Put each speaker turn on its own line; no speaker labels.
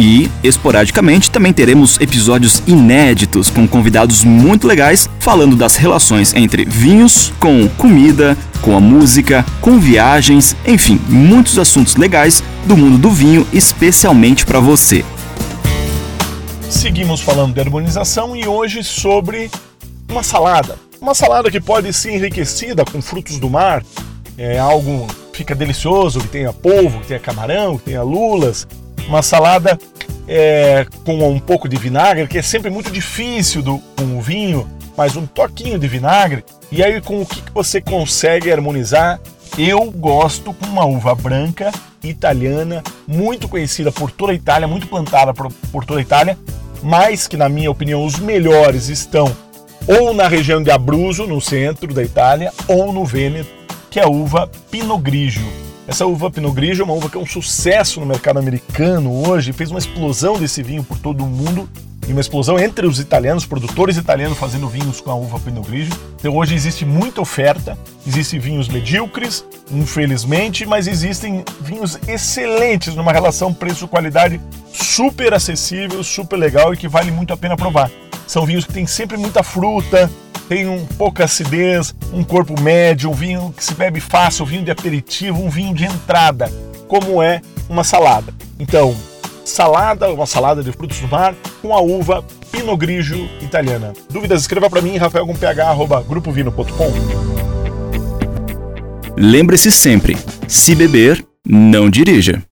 E, esporadicamente, também teremos episódios inéditos com convidados muito legais falando das relações entre vinhos com comida, com a música, com viagens, enfim, muitos assuntos legais do mundo do vinho, especialmente para você.
Seguimos falando de harmonização e hoje sobre uma salada. Uma salada que pode ser enriquecida com frutos do mar, é algo fica delicioso, que tenha polvo, que tenha camarão, que tenha lulas. Uma salada é, com um pouco de vinagre, que é sempre muito difícil do, com o vinho, mas um toquinho de vinagre. E aí com o que, você consegue harmonizar? Eu gosto com uma uva branca italiana, muito conhecida por toda a Itália, muito plantada por, por toda a Itália, mas que na minha opinião os melhores estão ou na região de Abruzzo, no centro da Itália, ou no Vêneto, que é a uva Pinot Grigio. Essa uva Pinot Grigio é uma uva que é um sucesso no mercado americano hoje, fez uma explosão desse vinho por todo o mundo e uma explosão entre os italianos, produtores italianos fazendo vinhos com a uva Pinot Grigio. Então hoje existe muita oferta, existem vinhos medíocres, infelizmente, mas existem vinhos excelentes numa relação preço-qualidade super acessível, super legal e que vale muito a pena provar. São vinhos que têm sempre muita fruta, tem um pouca acidez, um corpo médio, um vinho que se bebe fácil, um vinho de aperitivo, um vinho de entrada, como é uma salada. Então, salada, uma salada de frutos do mar com a uva Pinot Grigio italiana. Dúvidas? Escreva para mim, rafael.ph@grupovino.com.
Lembre-se sempre, se beber, não dirija.